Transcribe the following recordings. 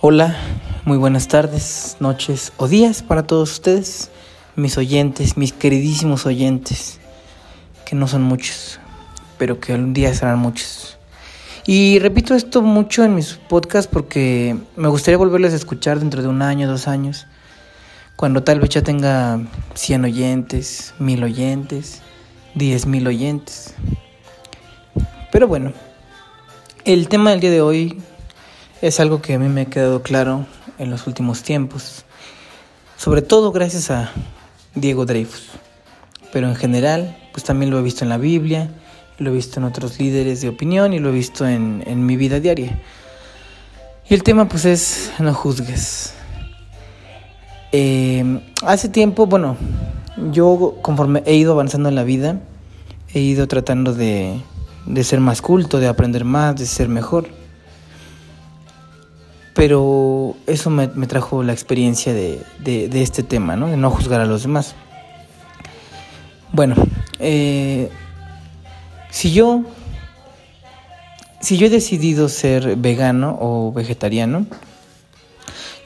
Hola, muy buenas tardes, noches o días para todos ustedes, mis oyentes, mis queridísimos oyentes, que no son muchos, pero que un día serán muchos. Y repito esto mucho en mis podcasts porque me gustaría volverles a escuchar dentro de un año, dos años, cuando tal vez ya tenga 100 oyentes, 1000 oyentes, 10 mil oyentes. Pero bueno, el tema del día de hoy es algo que a mí me ha quedado claro en los últimos tiempos, sobre todo gracias a Diego Dreyfus, pero en general, pues también lo he visto en la Biblia, lo he visto en otros líderes de opinión y lo he visto en, en mi vida diaria. Y el tema pues es no juzgues. Eh, hace tiempo, bueno, yo conforme he ido avanzando en la vida, he ido tratando de, de ser más culto, de aprender más, de ser mejor pero eso me, trajo la experiencia de, este tema, ¿no? De no juzgar a los demás. Bueno, eh, si yo, si yo he decidido ser vegano o vegetariano,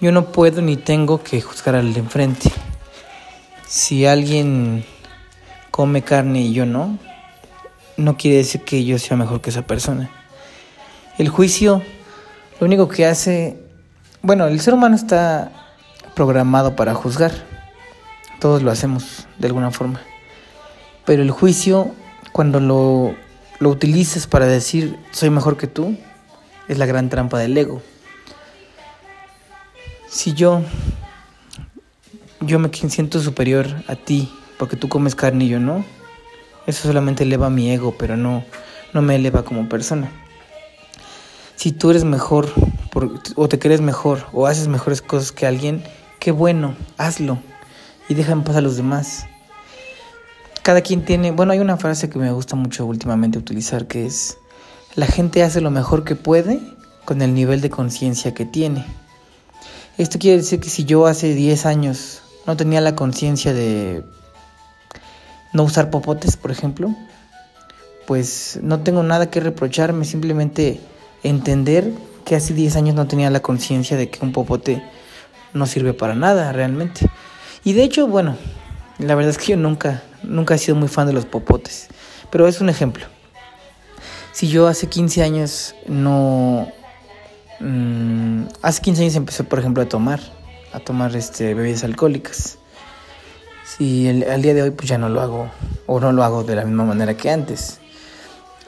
yo no puedo ni tengo que juzgar al de enfrente. Si alguien come carne y yo no, no quiere decir que yo sea mejor que esa persona. El juicio lo único que hace, bueno, el ser humano está programado para juzgar. Todos lo hacemos de alguna forma. Pero el juicio, cuando lo, lo utilizas para decir soy mejor que tú, es la gran trampa del ego. Si yo, yo me siento superior a ti porque tú comes carne y yo no, eso solamente eleva mi ego, pero no, no me eleva como persona. Si tú eres mejor o te crees mejor o haces mejores cosas que alguien, qué bueno, hazlo y deja en paz a los demás. Cada quien tiene, bueno, hay una frase que me gusta mucho últimamente utilizar que es, la gente hace lo mejor que puede con el nivel de conciencia que tiene. Esto quiere decir que si yo hace 10 años no tenía la conciencia de no usar popotes, por ejemplo, pues no tengo nada que reprocharme, simplemente entender que hace 10 años no tenía la conciencia de que un popote no sirve para nada realmente. Y de hecho, bueno, la verdad es que yo nunca, nunca he sido muy fan de los popotes, pero es un ejemplo. Si yo hace 15 años no... Mm, hace 15 años empecé, por ejemplo, a tomar, a tomar este, bebidas alcohólicas. Si al día de hoy pues ya no lo hago, o no lo hago de la misma manera que antes.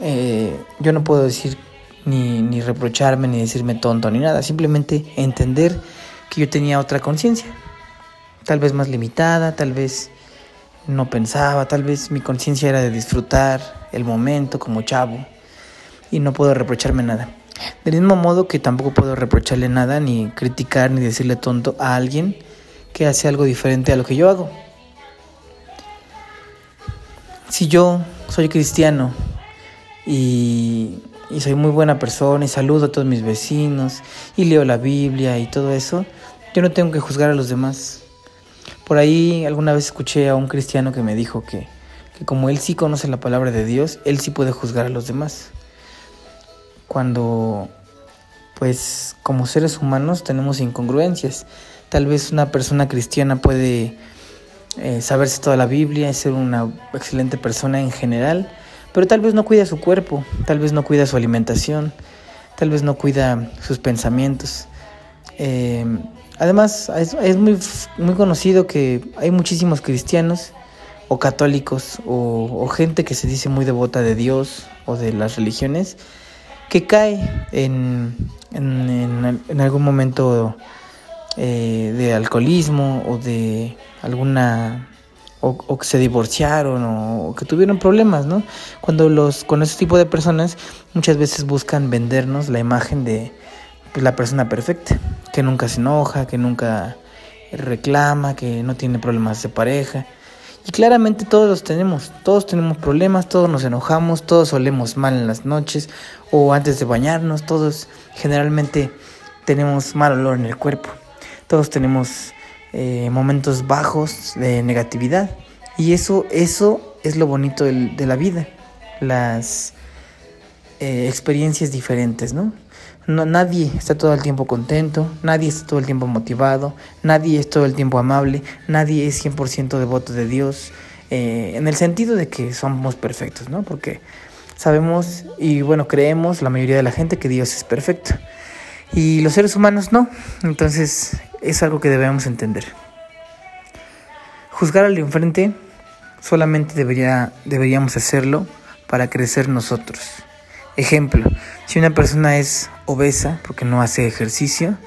Eh, yo no puedo decir ni, ni reprocharme, ni decirme tonto, ni nada. Simplemente entender que yo tenía otra conciencia. Tal vez más limitada, tal vez no pensaba, tal vez mi conciencia era de disfrutar el momento como chavo. Y no puedo reprocharme nada. Del mismo modo que tampoco puedo reprocharle nada, ni criticar, ni decirle tonto a alguien que hace algo diferente a lo que yo hago. Si yo soy cristiano y y soy muy buena persona y saludo a todos mis vecinos y leo la Biblia y todo eso, yo no tengo que juzgar a los demás. Por ahí alguna vez escuché a un cristiano que me dijo que, que como él sí conoce la palabra de Dios, él sí puede juzgar a los demás. Cuando, pues, como seres humanos tenemos incongruencias. Tal vez una persona cristiana puede eh, saberse toda la Biblia y ser una excelente persona en general, pero tal vez no cuida su cuerpo, tal vez no cuida su alimentación, tal vez no cuida sus pensamientos. Eh, además, es, muy, muy conocido que hay muchísimos cristianos o católicos o, gente que se dice muy devota de Dios o de las religiones que cae en, en, algún momento eh, de alcoholismo o de alguna o, que se divorciaron o, que tuvieron problemas, ¿no? Cuando los con ese tipo de personas muchas veces buscan vendernos la imagen de pues, la persona perfecta, que nunca se enoja, que nunca reclama, que no tiene problemas de pareja. Y claramente todos los tenemos, todos tenemos problemas, todos nos enojamos, todos olemos mal en las noches o antes de bañarnos, todos generalmente tenemos mal olor en el cuerpo, todos tenemos eh, momentos bajos de negatividad. Y eso, eso es lo bonito de la vida, las eh, experiencias diferentes, ¿no? No, nadie está todo el tiempo contento, nadie está todo el tiempo motivado, nadie es todo el tiempo amable, nadie es 100% devoto de Dios, eh, en el sentido de que somos perfectos, ¿no? Porque sabemos y bueno, creemos la mayoría de la gente que Dios es perfecto y los seres humanos no, entonces es algo que debemos entender. Juzgar al enfrente solamente debería, deberíamos hacerlo para crecer nosotros. Ejemplo, si una persona es obesa porque no hace ejercicio,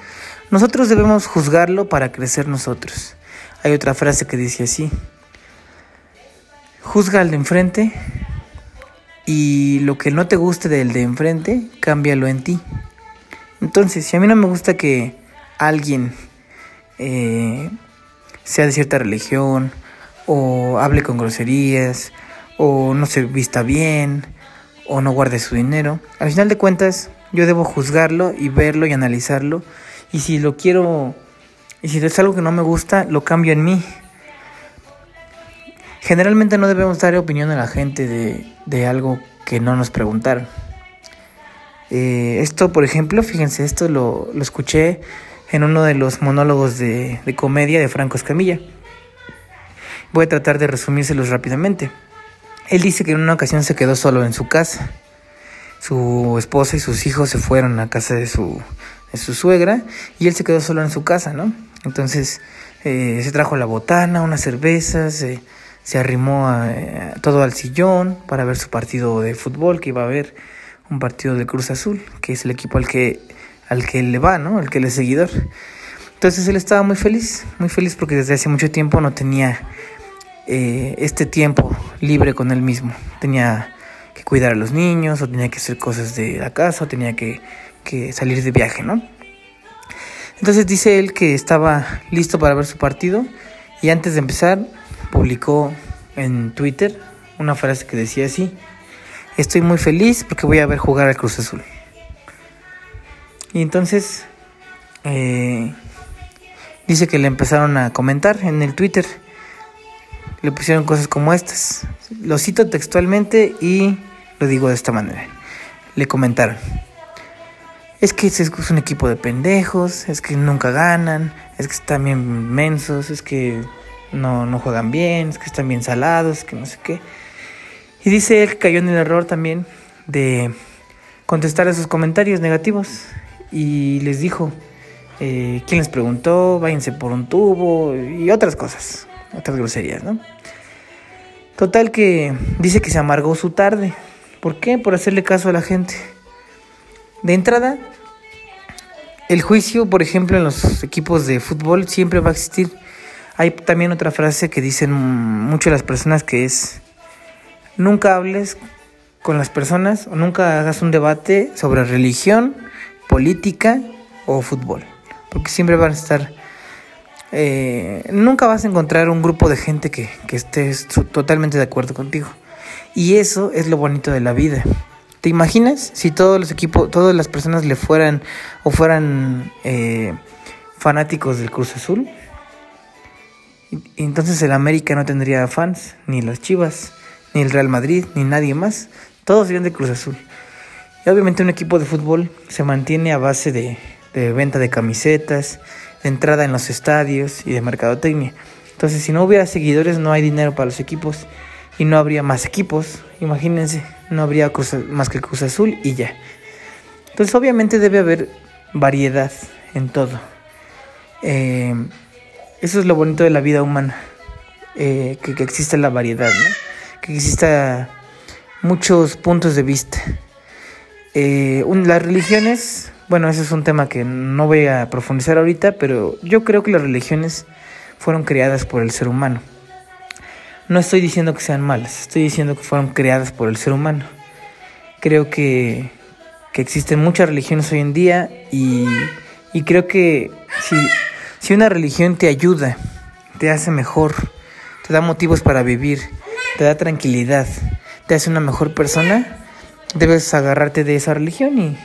nosotros debemos juzgarlo para crecer nosotros. Hay otra frase que dice así, juzga al de enfrente y lo que no te guste del de enfrente, cámbialo en ti. Entonces, si a mí no me gusta que alguien eh, sea de cierta religión, o hable con groserías, o no se vista bien, o no guarde su dinero. Al final de cuentas, yo debo juzgarlo y verlo y analizarlo. Y si lo quiero, y si es algo que no me gusta, lo cambio en mí. Generalmente no debemos dar opinión a la gente de, de algo que no nos preguntaron. Eh, esto, por ejemplo, fíjense, esto lo, lo, escuché en uno de los monólogos de, de comedia de Franco Escamilla. Voy a tratar de resumírselos rápidamente. Él dice que en una ocasión se quedó solo en su casa. Su esposa y sus hijos se fueron a casa de su, de su suegra y él se quedó solo en su casa, ¿no? Entonces eh, se trajo la botana, una cerveza, se, se arrimó a, todo al sillón para ver su partido de fútbol que iba a ver un partido de Cruz Azul, que es el equipo al que, al que le va, ¿no? Al que él es seguidor. Entonces él estaba muy feliz, muy feliz porque desde hace mucho tiempo no tenía eh, este tiempo libre con él mismo. Tenía que cuidar a los niños, o tenía que hacer cosas de la casa, o tenía que, que salir de viaje, ¿no? Entonces dice él que estaba listo para ver su partido y antes de empezar publicó en Twitter una frase que decía así, estoy muy feliz porque voy a ver jugar al Cruz Azul. Y entonces eh, dice que le empezaron a comentar en el Twitter. Le pusieron cosas como estas. Lo cito textualmente y lo digo de esta manera. Le comentaron. Es que es un equipo de pendejos, es que nunca ganan, es que están bien mensos, es que no, no juegan bien, es que están bien salados, es que no sé qué. Y dice él que cayó en el error también de contestar a esos comentarios negativos y les dijo, eh, ¿quién les preguntó? Váyanse por un tubo y otras cosas, otras groserías, ¿no? Total que dice que se amargó su tarde. ¿Por qué? Por hacerle caso a la gente. De entrada, el juicio, por ejemplo, en los equipos de fútbol siempre va a existir. Hay también otra frase que dicen mucho las personas que es, nunca hables con las personas o nunca hagas un debate sobre religión, política o fútbol. Porque siempre van a estar... Eh, nunca vas a encontrar un grupo de gente que, que esté totalmente de acuerdo contigo. Y eso es lo bonito de la vida. ¿Te imaginas si todos los equipos, todas las personas le fueran o fueran eh, fanáticos del Cruz Azul? Entonces el América no tendría fans, ni las Chivas, ni el Real Madrid, ni nadie más. Todos serían de Cruz Azul. Y obviamente un equipo de fútbol se mantiene a base de, venta de camisetas, de entrada en los estadios y de mercadotecnia. Entonces, si no hubiera seguidores, no hay dinero para los equipos y no habría más equipos. Imagínense, no habría Cruz, más que Cruz Azul y ya. Entonces, obviamente debe haber variedad en todo. Eh, eso es lo bonito de la vida humana, eh, que, que exista la variedad, ¿no? Que exista muchos puntos de vista. Eh, las religiones, bueno, ese es un tema que no voy a profundizar ahorita, pero yo creo que las religiones fueron creadas por el ser humano. No estoy diciendo que sean malas, estoy diciendo que fueron creadas por el ser humano. Creo que, que existen muchas religiones hoy en día y, y creo que si, si una religión te ayuda, te hace mejor, te da motivos para vivir, te da tranquilidad, te hace una mejor persona, debes agarrarte de esa religión y,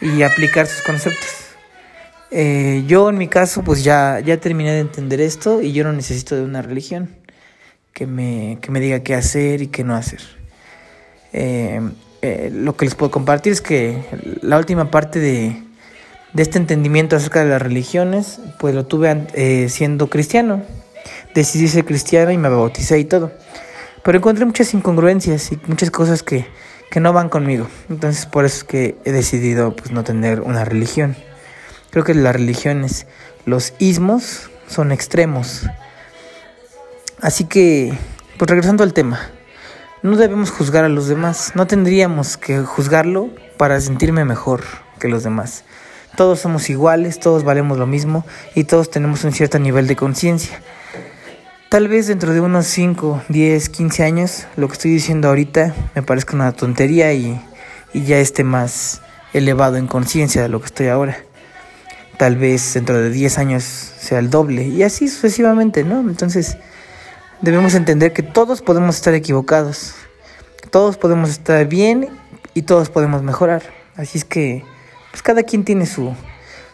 y aplicar sus conceptos. Eh, yo en mi caso pues ya, ya terminé de entender esto y yo no necesito de una religión que me, que me diga qué hacer y qué no hacer. Eh, eh, lo que les puedo compartir es que la última parte de, de este entendimiento acerca de las religiones, pues lo tuve eh, siendo cristiano. Decidí ser cristiano y me bauticé y todo. Pero encontré muchas incongruencias y muchas cosas que, que no van conmigo. Entonces por eso es que he decidido pues no tener una religión. Creo que las religiones, los ismos son extremos. Así que, pues regresando al tema, no debemos juzgar a los demás, no tendríamos que juzgarlo para sentirme mejor que los demás. Todos somos iguales, todos valemos lo mismo y todos tenemos un cierto nivel de conciencia. Tal vez dentro de unos 5, 10, 15 años, lo que estoy diciendo ahorita me parezca una tontería y, y ya esté más elevado en conciencia de lo que estoy ahora. Tal vez dentro de 10 años sea el doble y así sucesivamente, ¿no? Entonces debemos entender que todos podemos estar equivocados, todos podemos estar bien y todos podemos mejorar. Así es que pues cada quien tiene su,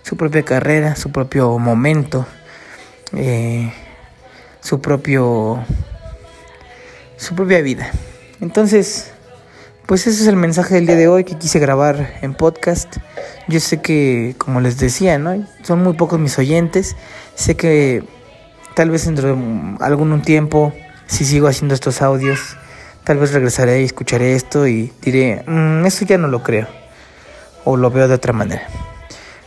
su propia carrera, su propio momento, eh, su propio su propia vida. Entonces, pues ese es el mensaje del día de hoy que quise grabar en podcast. Yo sé que, como les decía, ¿no? Son muy pocos mis oyentes. Sé que tal vez dentro de algún tiempo, si sigo haciendo estos audios, tal vez regresaré y escucharé esto y diré, mmm, eso ya no lo creo o lo veo de otra manera.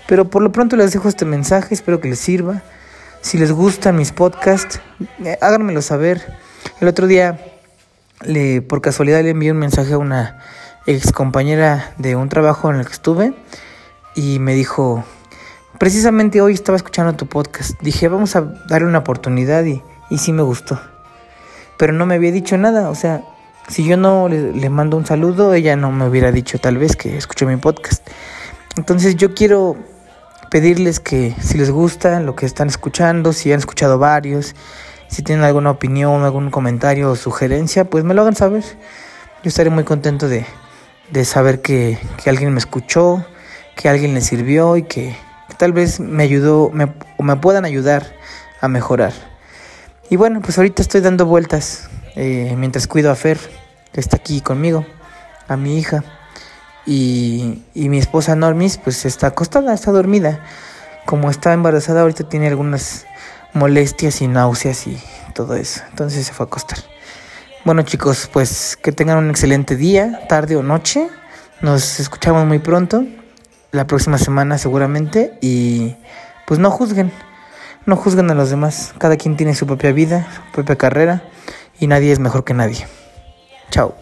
Pero por lo pronto les dejo este mensaje, espero que les sirva. Si les gustan mis podcasts, eh, háganmelo saber. El otro día, le, por casualidad, le envié un mensaje a una ex compañera de un trabajo en el que estuve y me dijo, precisamente hoy estaba escuchando tu podcast. Dije, vamos a darle una oportunidad y, y sí me gustó. Pero no me había dicho nada, o sea, si yo no le, mando un saludo, ella no me hubiera dicho tal vez que escuchó mi podcast. Entonces yo quiero pedirles que si les gusta lo que están escuchando, si han escuchado varios, si tienen alguna opinión, algún comentario o sugerencia, pues me lo hagan saber. Yo estaré muy contento de, de saber que, que, alguien me escuchó, que alguien le sirvió y que, tal vez me ayudó me, o me puedan ayudar a mejorar. Y bueno, pues ahorita estoy dando vueltas eh, mientras cuido a Fer que está aquí conmigo, a mi hija. Y, mi esposa Normis, pues está acostada, está dormida. Como está embarazada, ahorita tiene algunas molestias y náuseas y todo eso. Entonces se fue a acostar. Bueno chicos, pues que tengan un excelente día, tarde o noche. Nos escuchamos muy pronto, la próxima semana seguramente. Y pues no juzguen, no juzguen a los demás. Cada quien tiene su propia vida, su propia carrera y nadie es mejor que nadie. Chao.